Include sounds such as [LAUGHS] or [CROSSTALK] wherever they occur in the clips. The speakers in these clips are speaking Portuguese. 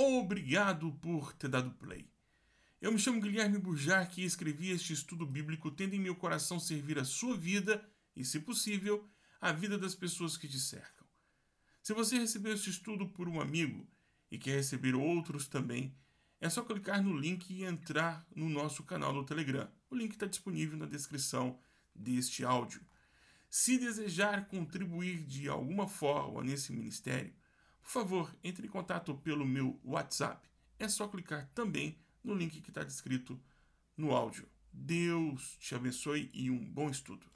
Obrigado por ter dado play. Eu me chamo Guilherme Burjac e escrevi este estudo bíblico tendo em meu coração servir a sua vida e, se possível, a vida das pessoas que te cercam. Se você recebeu este estudo por um amigo e quer receber outros também, é só clicar no link e entrar no nosso canal do Telegram. O link está disponível na descrição deste áudio. Se desejar contribuir de alguma forma nesse ministério, por favor, entre em contato pelo meu WhatsApp. É só clicar também no link que está descrito no áudio. Deus te abençoe e um bom estudo.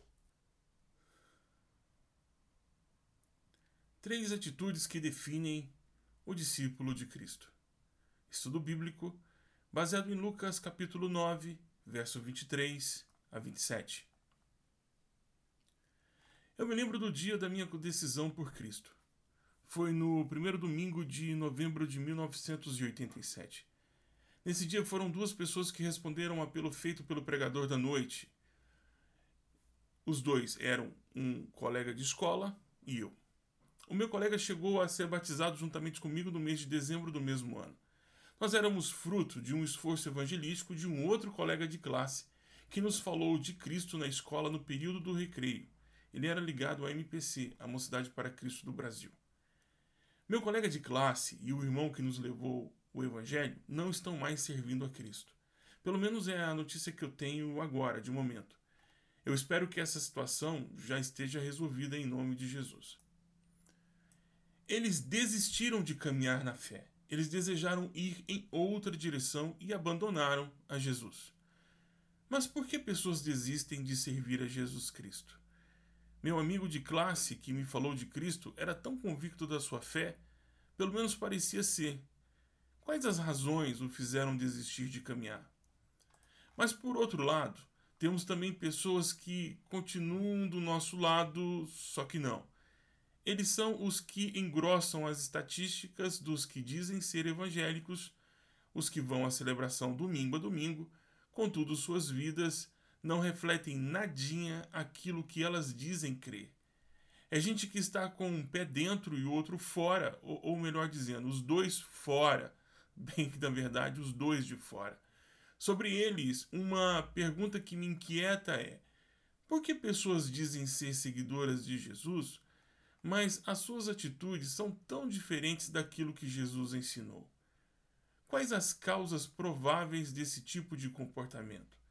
Três atitudes que definem o discípulo de Cristo. Estudo bíblico baseado em Lucas capítulo 9, verso 23 a 27. Eu me lembro do dia da minha decisão por Cristo. Foi no primeiro domingo de novembro de 1987. Nesse dia foram duas pessoas que responderam ao apelo feito pelo pregador da noite. Os dois eram um colega de escola e eu. O meu colega chegou a ser batizado juntamente comigo no mês de dezembro do mesmo ano. Nós éramos fruto de um esforço evangelístico de um outro colega de classe que nos falou de Cristo na escola no período do recreio. Ele era ligado à MPC, a Mocidade para Cristo do Brasil. Meu colega de classe e o irmão que nos levou o Evangelho não estão mais servindo a Cristo. Pelo menos é a notícia que eu tenho agora, de momento. Eu espero que essa situação já esteja resolvida em nome de Jesus. Eles desistiram de caminhar na fé. Eles desejaram ir em outra direção e abandonaram a Jesus. Mas por que pessoas desistem de servir a Jesus Cristo? Meu amigo de classe que me falou de Cristo era tão convicto da sua fé, pelo menos parecia ser. Quais as razões o fizeram desistir de caminhar? Mas por outro lado, temos também pessoas que continuam do nosso lado, só que não. Eles são os que engrossam as estatísticas dos que dizem ser evangélicos, os que vão à celebração domingo a domingo, contudo suas vidas não refletem nadinha aquilo que elas dizem crer. É gente que está com um pé dentro e outro fora, ou, ou melhor dizendo, os dois fora. [LAUGHS] Bem que, na verdade, os dois de fora. Sobre eles, uma pergunta que me inquieta é: por que pessoas dizem ser seguidoras de Jesus, mas as suas atitudes são tão diferentes daquilo que Jesus ensinou? Quais as causas prováveis desse tipo de comportamento?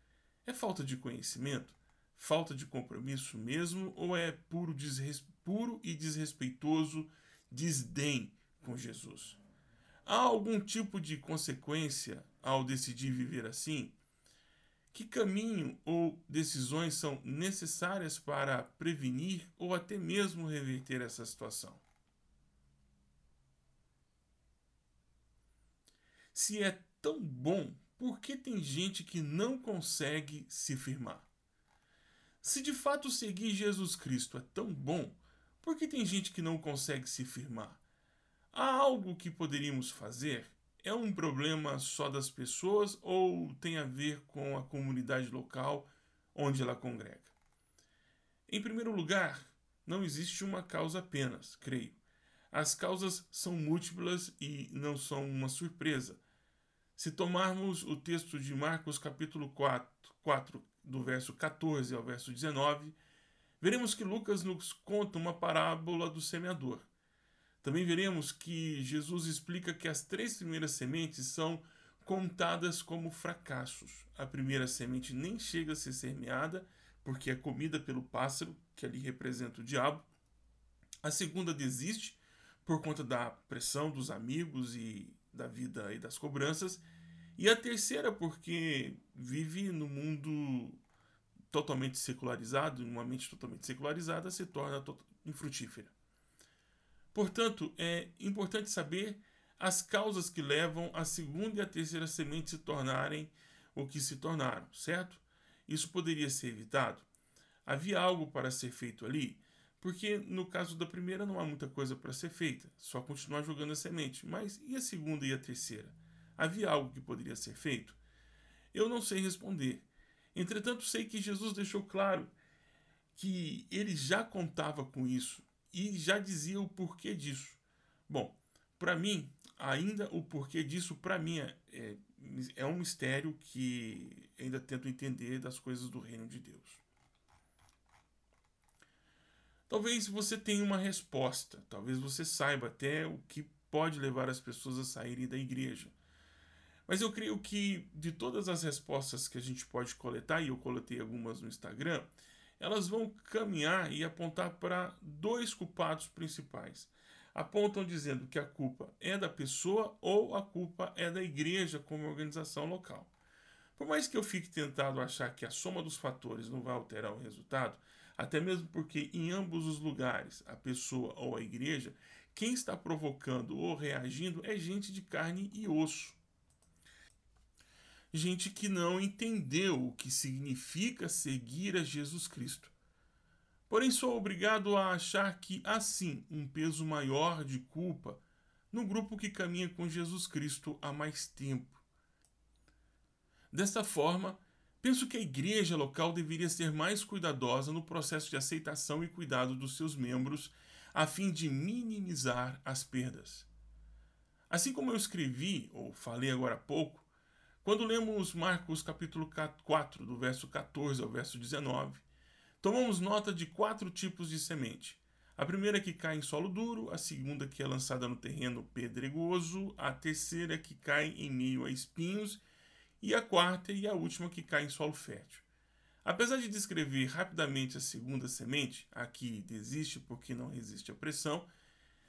É falta de conhecimento? Falta de compromisso mesmo? Ou é puro, desres... puro e desrespeitoso desdém com Jesus? Há algum tipo de consequência ao decidir viver assim? Que caminho ou decisões são necessárias para prevenir ou até mesmo reverter essa situação? Se é tão bom por que tem gente que não consegue se firmar? Se de fato seguir Jesus Cristo é tão bom, por que tem gente que não consegue se firmar? Há algo que poderíamos fazer? É um problema só das pessoas ou tem a ver com a comunidade local onde ela congrega? Em primeiro lugar, não existe uma causa apenas, creio. As causas são múltiplas e não são uma surpresa. Se tomarmos o texto de Marcos capítulo 4, 4, do verso 14 ao verso 19, veremos que Lucas nos conta uma parábola do semeador. Também veremos que Jesus explica que as três primeiras sementes são contadas como fracassos. A primeira semente nem chega a ser semeada, porque é comida pelo pássaro, que ali representa o diabo. A segunda desiste por conta da pressão dos amigos e da vida e das cobranças. E a terceira, porque vive no mundo totalmente secularizado, numa mente totalmente secularizada, se torna infrutífera. Portanto, é importante saber as causas que levam a segunda e a terceira semente se tornarem o que se tornaram, certo? Isso poderia ser evitado. Havia algo para ser feito ali, porque no caso da primeira não há muita coisa para ser feita, só continuar jogando a semente. Mas e a segunda e a terceira? Havia algo que poderia ser feito? Eu não sei responder. Entretanto, sei que Jesus deixou claro que ele já contava com isso e já dizia o porquê disso. Bom, para mim, ainda o porquê disso, para mim, é, é, é um mistério que ainda tento entender das coisas do reino de Deus. Talvez você tenha uma resposta, talvez você saiba até o que pode levar as pessoas a saírem da igreja. Mas eu creio que de todas as respostas que a gente pode coletar, e eu coletei algumas no Instagram, elas vão caminhar e apontar para dois culpados principais. Apontam dizendo que a culpa é da pessoa ou a culpa é da igreja como organização local. Por mais que eu fique tentado achar que a soma dos fatores não vai alterar o resultado, até mesmo porque em ambos os lugares, a pessoa ou a igreja, quem está provocando ou reagindo é gente de carne e osso. Gente que não entendeu o que significa seguir a Jesus Cristo. Porém, sou obrigado a achar que há sim um peso maior de culpa no grupo que caminha com Jesus Cristo há mais tempo. Desta forma, Penso que a igreja local deveria ser mais cuidadosa no processo de aceitação e cuidado dos seus membros, a fim de minimizar as perdas. Assim como eu escrevi, ou falei agora há pouco, quando lemos Marcos capítulo 4, do verso 14 ao verso 19, tomamos nota de quatro tipos de semente. A primeira que cai em solo duro, a segunda que é lançada no terreno pedregoso, a terceira que cai em meio a espinhos e a quarta e a última que cai em solo fértil. Apesar de descrever rapidamente a segunda semente, a que desiste porque não resiste à pressão,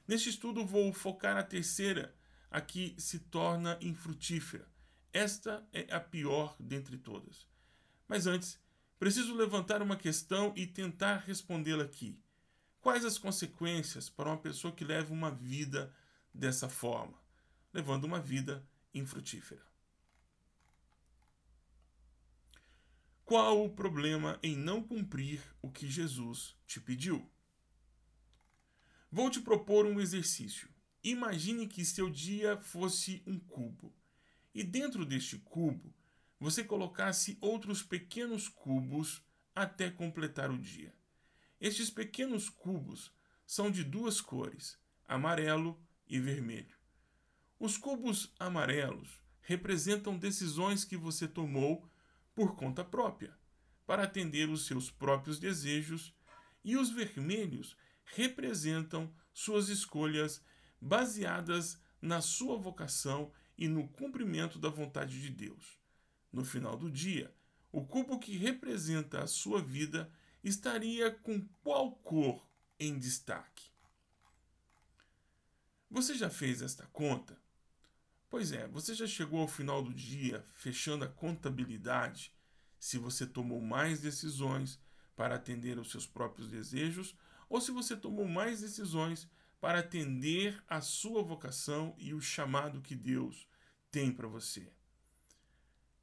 neste estudo vou focar a terceira, a que se torna infrutífera. Esta é a pior dentre todas. Mas antes, preciso levantar uma questão e tentar respondê-la aqui. Quais as consequências para uma pessoa que leva uma vida dessa forma, levando uma vida infrutífera? Qual o problema em não cumprir o que Jesus te pediu? Vou te propor um exercício. Imagine que seu dia fosse um cubo e dentro deste cubo você colocasse outros pequenos cubos até completar o dia. Estes pequenos cubos são de duas cores, amarelo e vermelho. Os cubos amarelos representam decisões que você tomou por conta própria, para atender os seus próprios desejos, e os vermelhos representam suas escolhas baseadas na sua vocação e no cumprimento da vontade de Deus. No final do dia, o cubo que representa a sua vida estaria com qual cor em destaque? Você já fez esta conta? Pois é, você já chegou ao final do dia fechando a contabilidade se você tomou mais decisões para atender aos seus próprios desejos ou se você tomou mais decisões para atender à sua vocação e o chamado que Deus tem para você.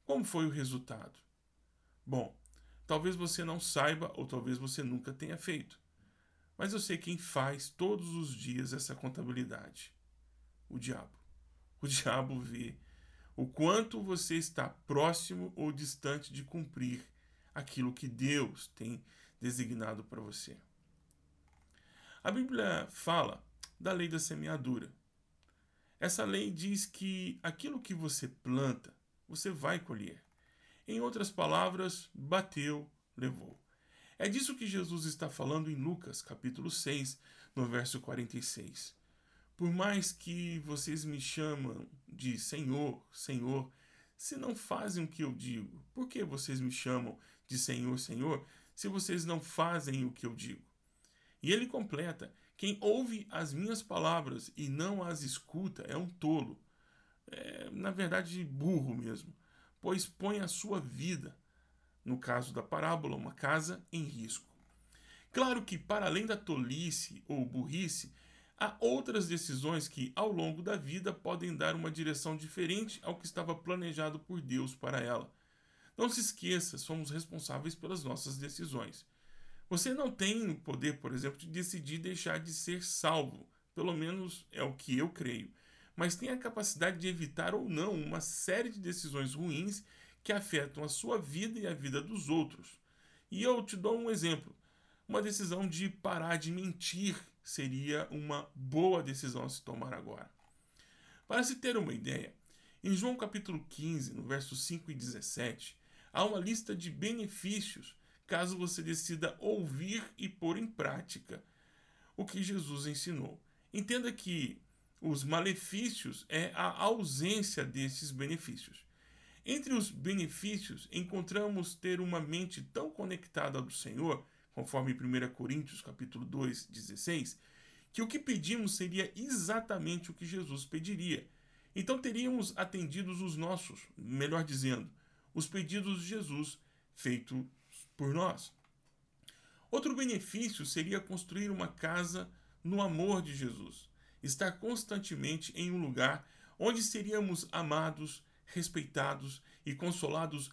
Como foi o resultado? Bom, talvez você não saiba ou talvez você nunca tenha feito. Mas eu sei quem faz todos os dias essa contabilidade: o diabo o [LAUGHS] diabo vê o quanto você está próximo ou distante de cumprir aquilo que Deus tem designado para você. A Bíblia fala da lei da semeadura. Essa lei diz que aquilo que você planta, você vai colher. Em outras palavras, bateu, levou. É disso que Jesus está falando em Lucas, capítulo 6, no verso 46. Por mais que vocês me chamam de Senhor, Senhor, se não fazem o que eu digo, por que vocês me chamam de Senhor, Senhor, se vocês não fazem o que eu digo? E ele completa: quem ouve as minhas palavras e não as escuta é um tolo. É, na verdade, burro mesmo, pois põe a sua vida, no caso da parábola, uma casa, em risco. Claro que, para além da tolice ou burrice, Há outras decisões que, ao longo da vida, podem dar uma direção diferente ao que estava planejado por Deus para ela. Não se esqueça, somos responsáveis pelas nossas decisões. Você não tem o poder, por exemplo, de decidir deixar de ser salvo, pelo menos é o que eu creio, mas tem a capacidade de evitar ou não uma série de decisões ruins que afetam a sua vida e a vida dos outros. E eu te dou um exemplo: uma decisão de parar de mentir seria uma boa decisão a se tomar agora. Para se ter uma ideia, em João capítulo 15, no verso 5 e 17, há uma lista de benefícios caso você decida ouvir e pôr em prática o que Jesus ensinou. Entenda que os malefícios é a ausência desses benefícios. Entre os benefícios, encontramos ter uma mente tão conectada ao Senhor, conforme 1 Coríntios capítulo 2, 16, que o que pedimos seria exatamente o que Jesus pediria. Então teríamos atendidos os nossos, melhor dizendo, os pedidos de Jesus feitos por nós. Outro benefício seria construir uma casa no amor de Jesus, estar constantemente em um lugar onde seríamos amados, respeitados e consolados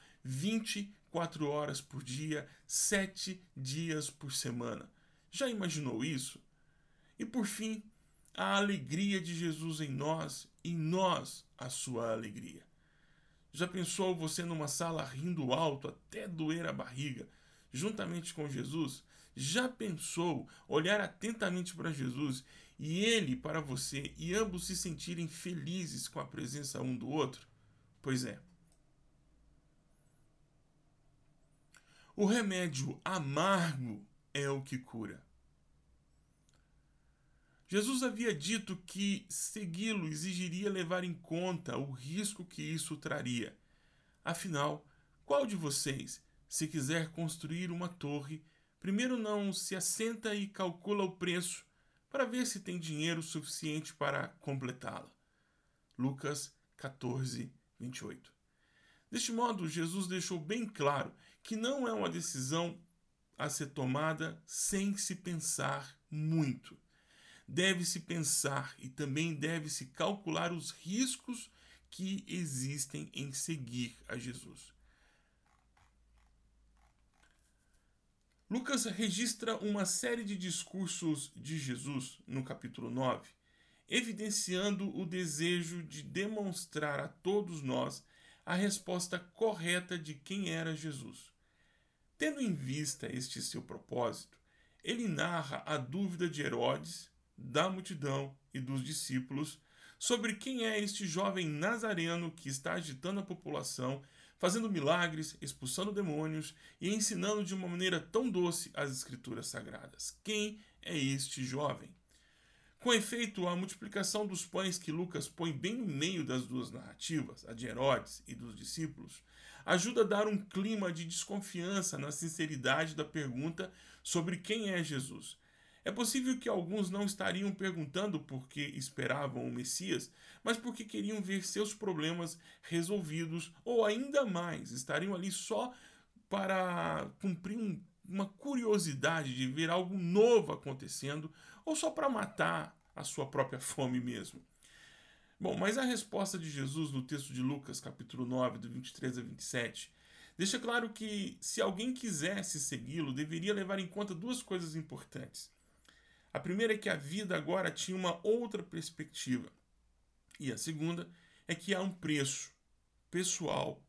24 horas por dia, sete dias por semana. Já imaginou isso? E por fim, a alegria de Jesus em nós e nós a sua alegria. Já pensou você numa sala rindo alto até doer a barriga, juntamente com Jesus? Já pensou olhar atentamente para Jesus e ele para você e ambos se sentirem felizes com a presença um do outro? Pois é. O remédio amargo é o que cura. Jesus havia dito que segui-lo exigiria levar em conta o risco que isso traria. Afinal, qual de vocês, se quiser construir uma torre, primeiro não se assenta e calcula o preço para ver se tem dinheiro suficiente para completá-la? Lucas 14, 28. Deste modo, Jesus deixou bem claro que não é uma decisão a ser tomada sem se pensar muito deve-se pensar e também deve-se calcular os riscos que existem em seguir a Jesus. Lucas registra uma série de discursos de Jesus no capítulo 9, evidenciando o desejo de demonstrar a todos nós a resposta correta de quem era Jesus. Tendo em vista este seu propósito, ele narra a dúvida de Herodes da multidão e dos discípulos sobre quem é este jovem nazareno que está agitando a população, fazendo milagres, expulsando demônios e ensinando de uma maneira tão doce as escrituras sagradas. Quem é este jovem? Com efeito, a multiplicação dos pães que Lucas põe bem no meio das duas narrativas, a de Herodes e dos discípulos, ajuda a dar um clima de desconfiança na sinceridade da pergunta sobre quem é Jesus. É possível que alguns não estariam perguntando porque esperavam o Messias, mas porque queriam ver seus problemas resolvidos, ou ainda mais, estariam ali só para cumprir um, uma curiosidade de ver algo novo acontecendo, ou só para matar a sua própria [LAUGHS] fome mesmo. Bom, mas a resposta de Jesus no texto de Lucas, capítulo 9, do 23 a 27, deixa claro que se alguém quisesse segui-lo, deveria levar em conta duas coisas importantes. A primeira é que a vida agora tinha uma outra perspectiva. E a segunda é que há um preço pessoal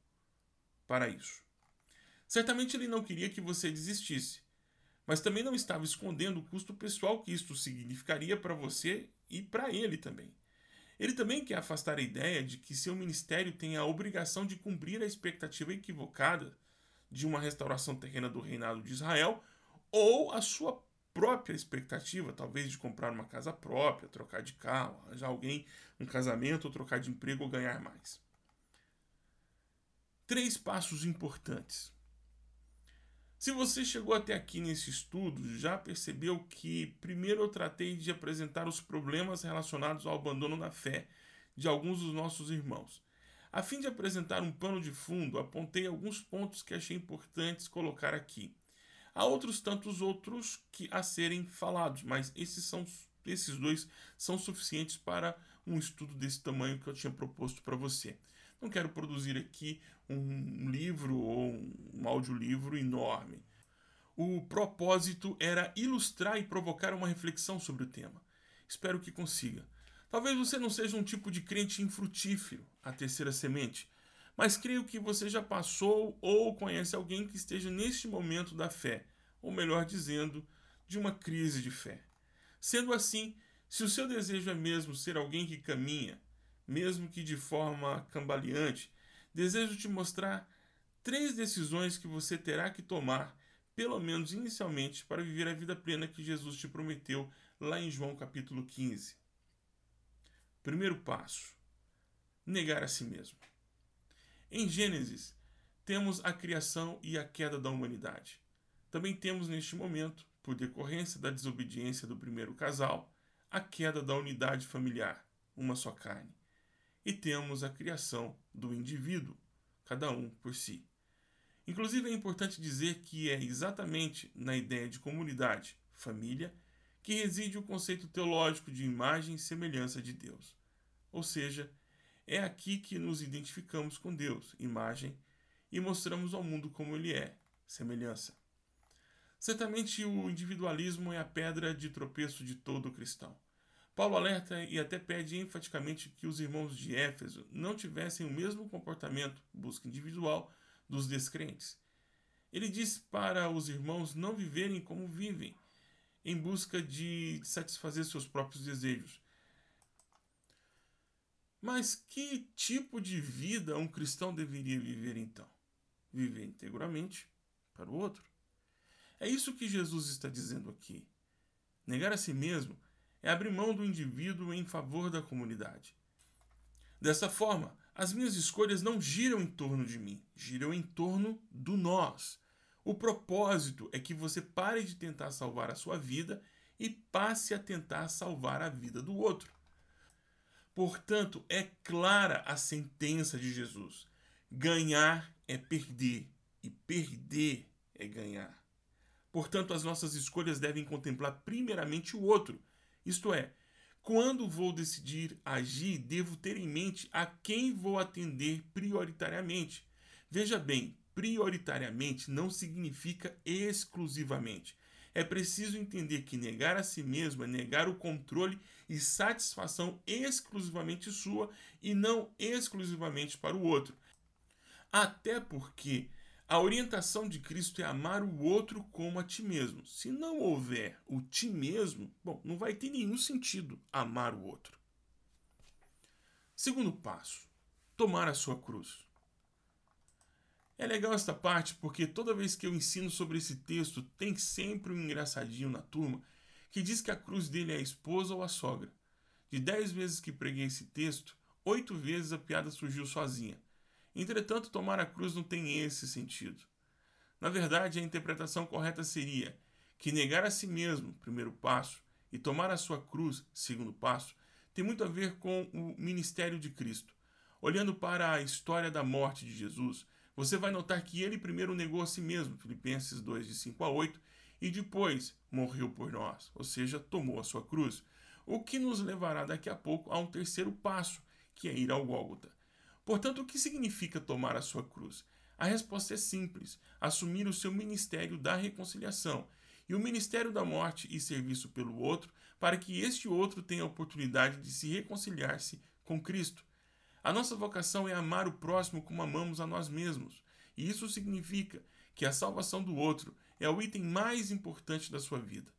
para isso. Certamente ele não queria que você desistisse, mas também não estava escondendo o custo pessoal que isto significaria para você e para ele também. Ele também quer afastar a ideia de que seu ministério tem a obrigação de cumprir a expectativa equivocada de uma restauração terrena do reinado de Israel ou a sua própria expectativa, talvez de comprar uma casa própria, trocar de carro, arranjar alguém, um casamento, ou trocar de emprego ou ganhar mais. Três passos importantes. Se você chegou até aqui nesse estudo, já percebeu que primeiro eu tratei de apresentar os problemas relacionados ao abandono da fé de alguns dos nossos irmãos. A fim de apresentar um pano de fundo, apontei alguns pontos que achei importantes colocar aqui. Há outros tantos outros que a serem falados, mas esses são esses dois são suficientes para um estudo desse tamanho que eu tinha proposto para você. Não quero produzir aqui um livro ou um audiolivro enorme. O propósito era ilustrar e provocar uma reflexão sobre o tema. Espero que consiga. Talvez você não seja um tipo de crente infrutífero, a terceira semente, mas creio que você já passou ou conhece alguém que esteja neste momento da fé, ou melhor dizendo, de uma crise de fé. Sendo assim, se o seu desejo é mesmo ser alguém que caminha, mesmo que de forma cambaleante, desejo te mostrar três decisões que você terá que tomar, pelo menos inicialmente, para viver a vida plena que Jesus te prometeu lá em João capítulo 15. Primeiro passo: negar a si mesmo. Em Gênesis, temos a criação e a queda da humanidade. Também temos neste momento, por decorrência da desobediência do primeiro casal, a queda da unidade familiar, uma só carne. E temos a criação do indivíduo, cada um por si. Inclusive é importante dizer que é exatamente na ideia de comunidade, família, que reside o conceito teológico de imagem e semelhança de Deus. Ou seja, é aqui que nos identificamos com Deus, imagem, e mostramos ao mundo como ele é, semelhança. Certamente o individualismo é a pedra de tropeço de todo cristão. Paulo alerta e até pede enfaticamente que os irmãos de Éfeso não tivessem o mesmo comportamento, busca individual, dos descrentes. Ele diz para os irmãos não viverem como vivem, em busca de satisfazer seus próprios desejos. Mas que tipo de vida um cristão deveria viver então? Viver integramente para o outro. É isso que Jesus está dizendo aqui. Negar a si mesmo é abrir mão do indivíduo em favor da comunidade. Dessa forma, as minhas escolhas não giram em torno de mim, giram em torno do nós. O propósito é que você pare de tentar salvar a sua vida e passe a tentar salvar a vida do outro. Portanto, é clara a sentença de Jesus: ganhar é perder e perder é ganhar. Portanto, as nossas escolhas devem contemplar primeiramente o outro, isto é, quando vou decidir agir, devo ter em mente a quem vou atender prioritariamente. Veja bem, prioritariamente não significa exclusivamente. É preciso entender que negar a si mesmo é negar o controle e satisfação exclusivamente sua e não exclusivamente para o outro. Até porque a orientação de Cristo é amar o outro como a ti mesmo. Se não houver o ti mesmo, bom, não vai ter nenhum sentido amar o outro. Segundo passo: tomar a sua cruz. É legal esta parte porque toda vez que eu ensino sobre esse texto, tem sempre um engraçadinho na turma que diz que a cruz dele é a esposa ou a sogra. De dez vezes que preguei esse texto, oito vezes a piada surgiu sozinha. Entretanto, tomar a cruz não tem esse sentido. Na verdade, a interpretação correta seria que negar a si mesmo, primeiro passo, e tomar a sua cruz, segundo passo, tem muito a ver com o ministério de Cristo. Olhando para a história da morte de Jesus, você vai notar que ele primeiro negou a si mesmo, Filipenses 2, de 5 a 8, e depois morreu por nós, ou seja, tomou a sua cruz. O que nos levará daqui a pouco a um terceiro passo, que é ir ao Gólgota. Portanto, o que significa tomar a sua cruz? A resposta é simples: assumir o seu ministério da reconciliação e o ministério da morte e serviço pelo outro, para que este outro tenha a oportunidade de se reconciliar-se com Cristo. A nossa vocação é amar o próximo como amamos a nós mesmos, e isso significa que a salvação do outro é o item mais importante da sua vida.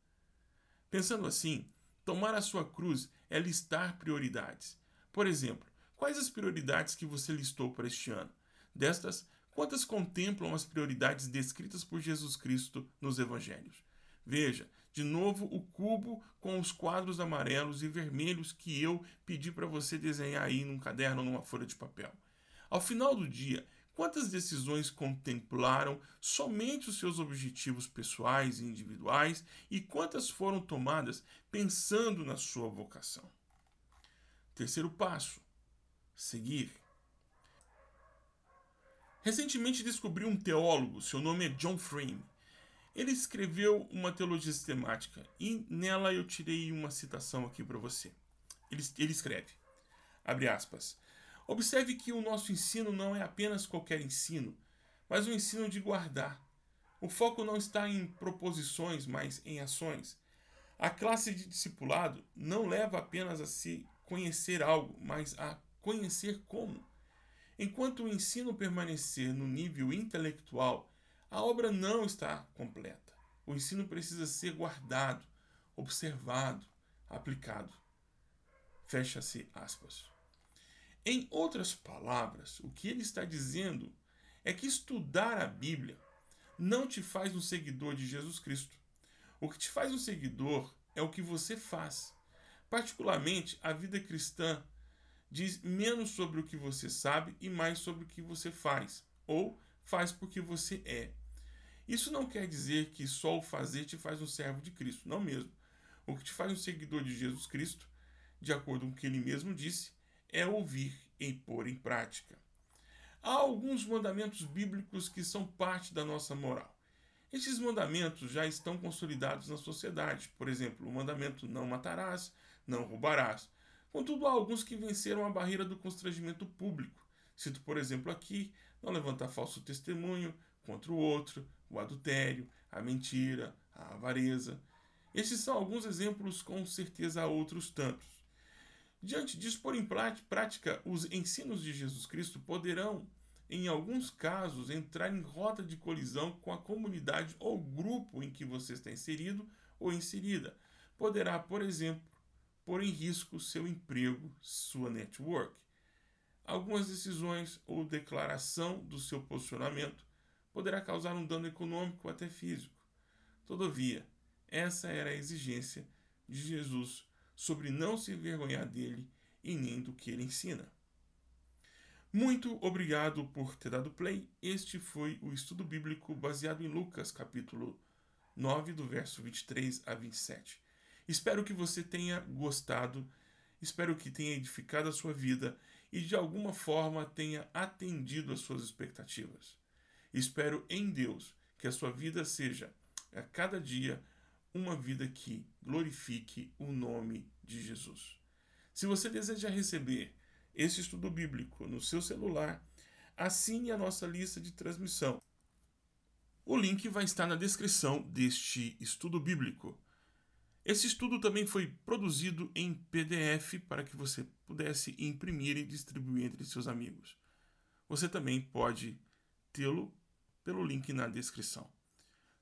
Pensando assim, tomar a sua cruz é listar prioridades. Por exemplo, Quais as prioridades que você listou para este ano? Destas, quantas contemplam as prioridades descritas por Jesus Cristo nos Evangelhos? Veja, de novo o cubo com os quadros amarelos e vermelhos que eu pedi para você desenhar aí num caderno ou numa folha de papel. Ao final do dia, quantas decisões contemplaram somente os seus objetivos pessoais e individuais e quantas foram tomadas pensando na sua vocação? Terceiro passo: seguir. Recentemente descobri um teólogo, seu nome é John Frame. Ele escreveu uma teologia sistemática e nela eu tirei uma citação aqui para você. Ele, ele escreve, abre aspas, Observe que o nosso ensino não é apenas qualquer ensino, mas um ensino de guardar. O foco não está em proposições, mas em ações. A classe de discipulado não leva apenas a se conhecer algo, mas a conhecer como. Enquanto o ensino permanecer no nível intelectual, a obra não está completa. O ensino precisa ser guardado, observado, aplicado. Fecha-se aspas. Em outras palavras, o que ele está dizendo é que estudar a Bíblia não te faz um seguidor de Jesus Cristo. O que te faz um seguidor é o que você faz. Particularmente, a vida cristã diz menos sobre o que você sabe e mais sobre o que você faz, ou faz porque você é. Isso não quer dizer que só o fazer te faz um servo de Cristo, não mesmo. O que te faz um seguidor de Jesus Cristo, de acordo com o que ele mesmo disse, é ouvir e pôr em prática. Há alguns mandamentos bíblicos que são parte da nossa moral. Estes mandamentos já estão consolidados na sociedade. Por exemplo, o mandamento não matarás, não roubarás. Contudo, há alguns que venceram a barreira do constrangimento público. Cito, por exemplo, aqui: não levantar falso testemunho contra o outro, o adultério, a mentira, a avareza. Estes são alguns exemplos, com certeza há outros tantos. Diante disso, pôr em prática os ensinos de Jesus Cristo poderão, em alguns casos, entrar em rota de colisão com a comunidade ou grupo em que você está inserido ou inserida. Poderá, por exemplo, pôr em risco seu emprego, sua network. Algumas decisões ou declaração do seu posicionamento poderá causar um dano econômico ou até físico. Todavia, essa era a exigência de Jesus sobre não se envergonhar dele e nem do que ele ensina. Muito obrigado por ter dado play. Este foi o estudo bíblico baseado em Lucas, capítulo 9, do verso 23 a 27. Espero que você tenha gostado, espero que tenha edificado a sua vida e de alguma forma tenha atendido às suas expectativas. Espero em Deus que a sua vida seja, a cada dia, uma vida que glorifique o nome de Jesus. Se você deseja receber esse estudo bíblico no seu celular, assine a nossa lista de transmissão. O link vai estar na descrição deste estudo bíblico. Esse estudo também foi produzido em PDF para que você pudesse imprimir e distribuir entre seus amigos. Você também pode tê-lo pelo link na descrição.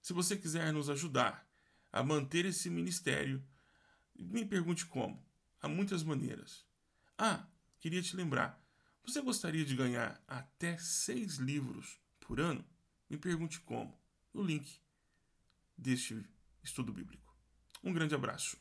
Se você quiser nos ajudar a manter esse ministério, me pergunte como. Há muitas maneiras. Ah, queria te lembrar: você gostaria de ganhar até seis livros por ano? Me pergunte como. No link deste estudo bíblico. Um grande abraço.